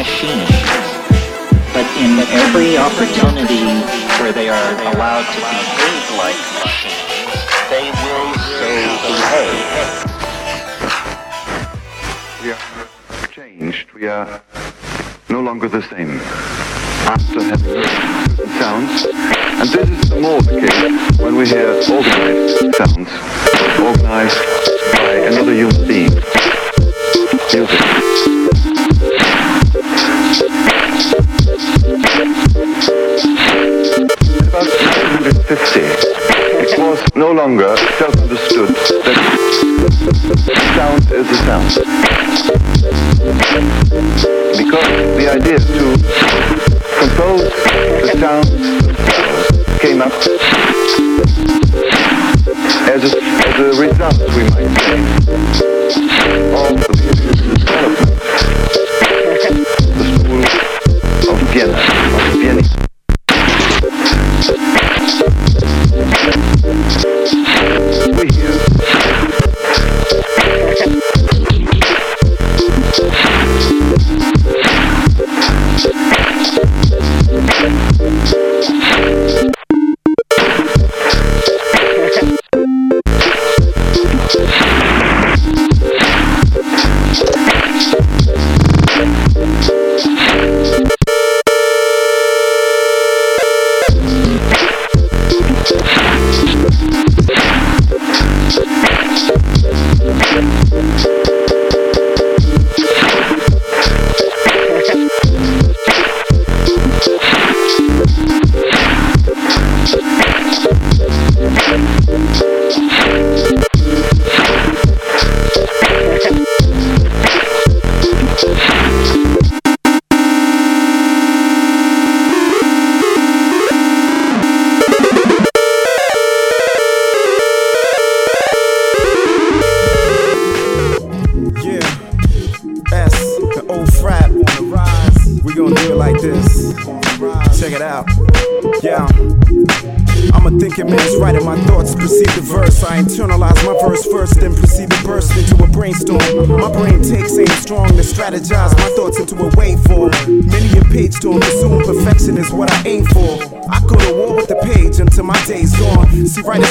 machine. But in every opportunity where they are allowed to behave like machines, they will so behave. We are changed. We are no longer the same. After having sounds, and this is the more the case when we hear organized sounds, organized by another human being. Music. About 1950, it was no longer self-understood that sound is a sound. Because the idea to compose the sounds came up as a, as a result, we might say, of the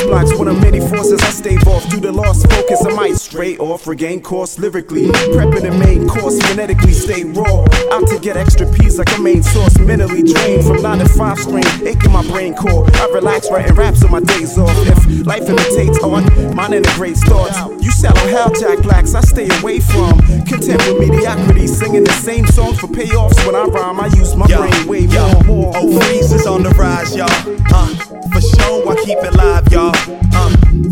blocks one of many forces I stave off. Due to lost focus, I might stray off, regain course lyrically. Prepping the main course, phonetically stay raw. Out to get extra peas like a main source. Mentally drained from 9 to 5 strain, aching my brain core. I relax writing raps on my days off. If life imitates art, mine integrates thoughts. You shallow hell jack blacks, I stay away from. Content with mediocrity, singing the same songs for payoffs. When I rhyme, I use my Yo, brain way yo, more. Oh. Freeze is on the rise, y'all. Uh, sure, I keep it live, y'all. Uh,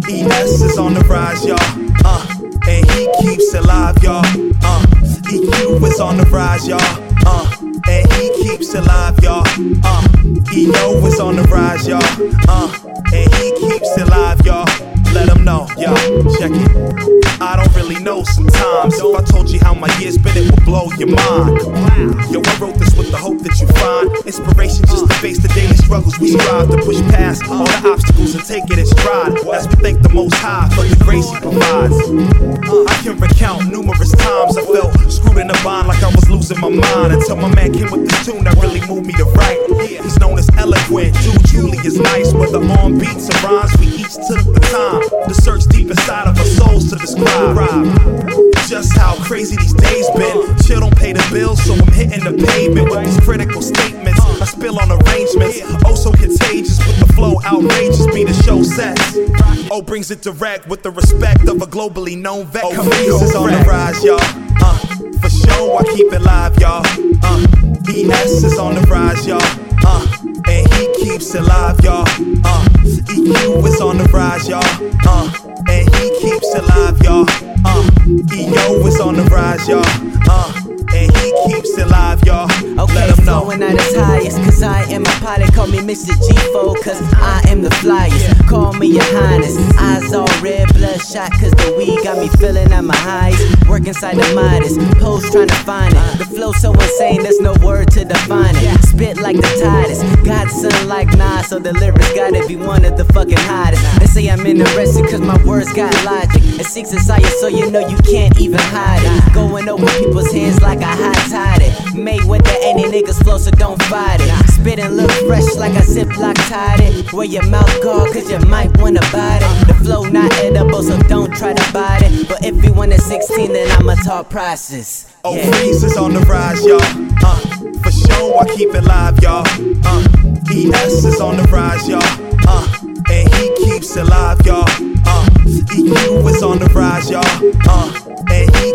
ES is on the rise, y'all. Uh, and he keeps it live, y'all. Uh, EQ is on the rise, y'all. Uh, and he keeps it live, y'all. Uh, EO is on the rise, y'all. Uh, and he keeps it live, y'all. Let him know, yo, check it. I don't really know sometimes. If I told you how my year's been, it would blow your mind. Yo, I wrote this with the hope that you find inspiration just to face the daily struggles we strive to push past all the obstacles and take it in stride. As we thank the Most High for the grace He provides. I can recount numerous times I felt screwed in a bind like I was losing my mind until my man came with this tune that really moved me to write. He's known as eloquent, dude truly is nice. Whether on beats or rhymes, we each took the time to search deep inside of our souls to describe just how crazy these days been. Chill don't pay the bills, so I'm hitting the pavement with these critical statements. I spill on arrangements, oh so contagious with the flow, outrageous be the show sets. Oh brings it direct with the respect of a globally known vet. Oh, is on the rise, y'all. Uh, for sure, I keep it live, y'all. Uh, ES is on the rise, y'all. Uh, and he keeps it live, y'all. Uh, EQ is on the rise, y'all. Uh, and he keeps it live, y'all. Uh, EO is on the rise, y'all. Uh, and he keeps it live, y'all. Okay, Let him know. flowing at its highest, cause I am a pilot. Call me Mr. G4, cause I am the flyest. Call me your highness. Eyes all red, bloodshot, cause the weed got me feeling at my highest. Work inside the Midas, pose trying to find it. The flow so insane, there's no word to define it. Spit like the tightest, godson like Nas, so the lyrics gotta be one of the fucking hottest. They say I'm interested, cause my words got logic. It seeks inside you, so you know you can't even hide it. Going over people's heads like I high tide it. Made with the any niggas flow, so don't fight it. Spittin' look fresh like a ziplock tied it. Where your mouth guard, cause you might wanna bite it. The flow not edible, so don't try to bite it. But if you want a 16, then I'ma talk prices. Oh, Yeah. Freeze is on the rise, y'all. Uh, for sure, I keep it live, y'all. Uh, ES is on the rise, y'all. Uh, and he keeps it live, y'all. Uh, EQ is on the rise, y'all. Uh, and he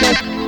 Thank you.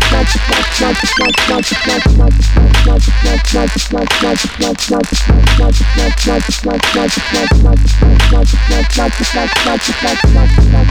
Not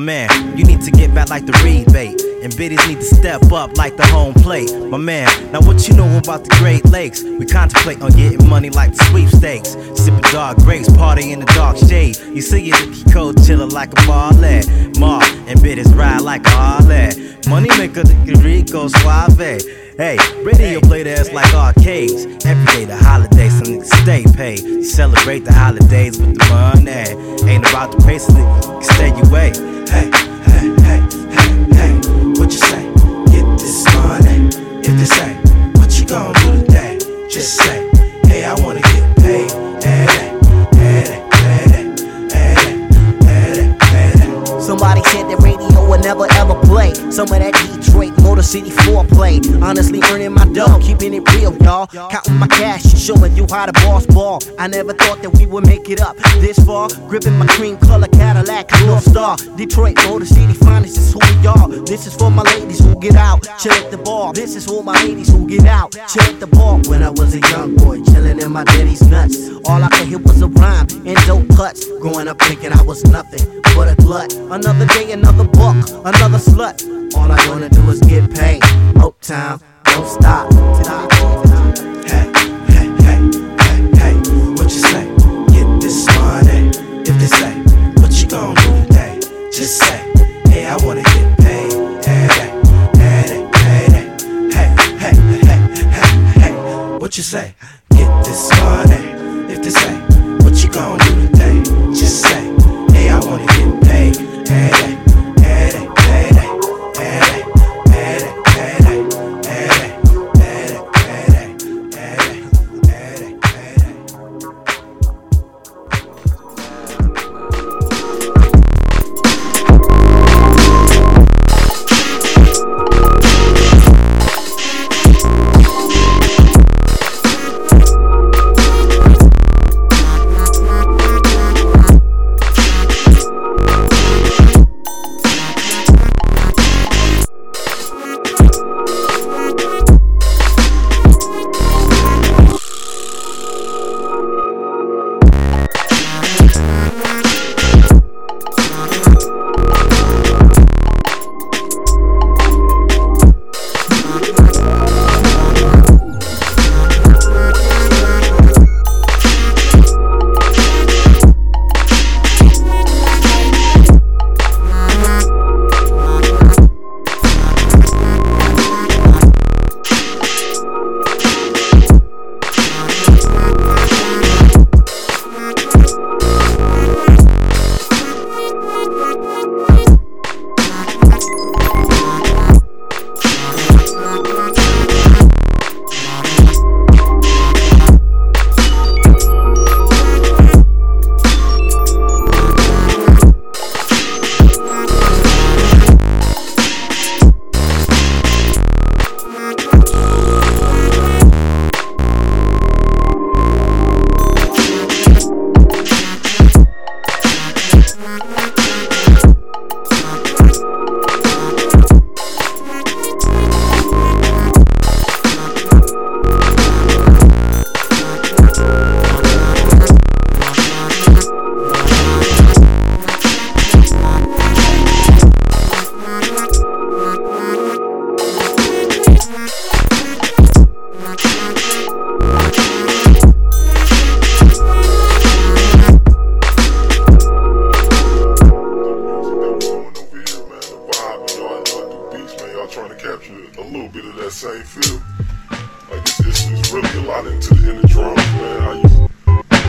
man, you need to get back like the rebate. And biddies need to step up like the home plate. My man, now what you know about the Great Lakes? We contemplate on getting money like the sweepstakes. Sipping dark grapes, party in the dark shade. You see it you cold chillin' like a ballet. Mar and biddies ride like a Harley. Money maker, the Rico Suave. Hey, radio play the ass like arcades. Every day the holidays, some niggas stay paid. Celebrate the holidays with the money. Ain't about the pace, niggas can stay away. Hey, hey, hey, hey, hey, what you say? Get this money. If they say, what you gon' do today? Just say, play. Some of that Detroit Motor City foreplay. Honestly, earning my dough, keeping it real, y'all. Counting my cash, showing you how to boss ball. I never thought that we would make it up this far. Gripping my cream color Cadillac, North Star. Detroit, Motor City finest, is who we are. This is for my ladies who get out, chill at the bar. This is for my ladies who get out, chill at the bar. When I was a young boy, chilling in my daddy's nuts. All I could hear was a rhyme and dope cuts. Growing up thinking I was nothing but a glut. Another day, another buck, another slut. All I wanna do is get paid. Uptown, don't stop. Hey, hey, hey, hey, hey, what you say? Get this money. If they say, what you gon' do today? Just say, hey, I wanna get paid. Hey, hey, hey, hey, hey, hey, hey, hey, hey, what you say? Get this money. If they say, same feel. Like it's, it's, it's really a lot into the inner drums, man. You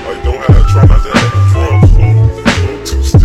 like don't have try not to have the drums a little, a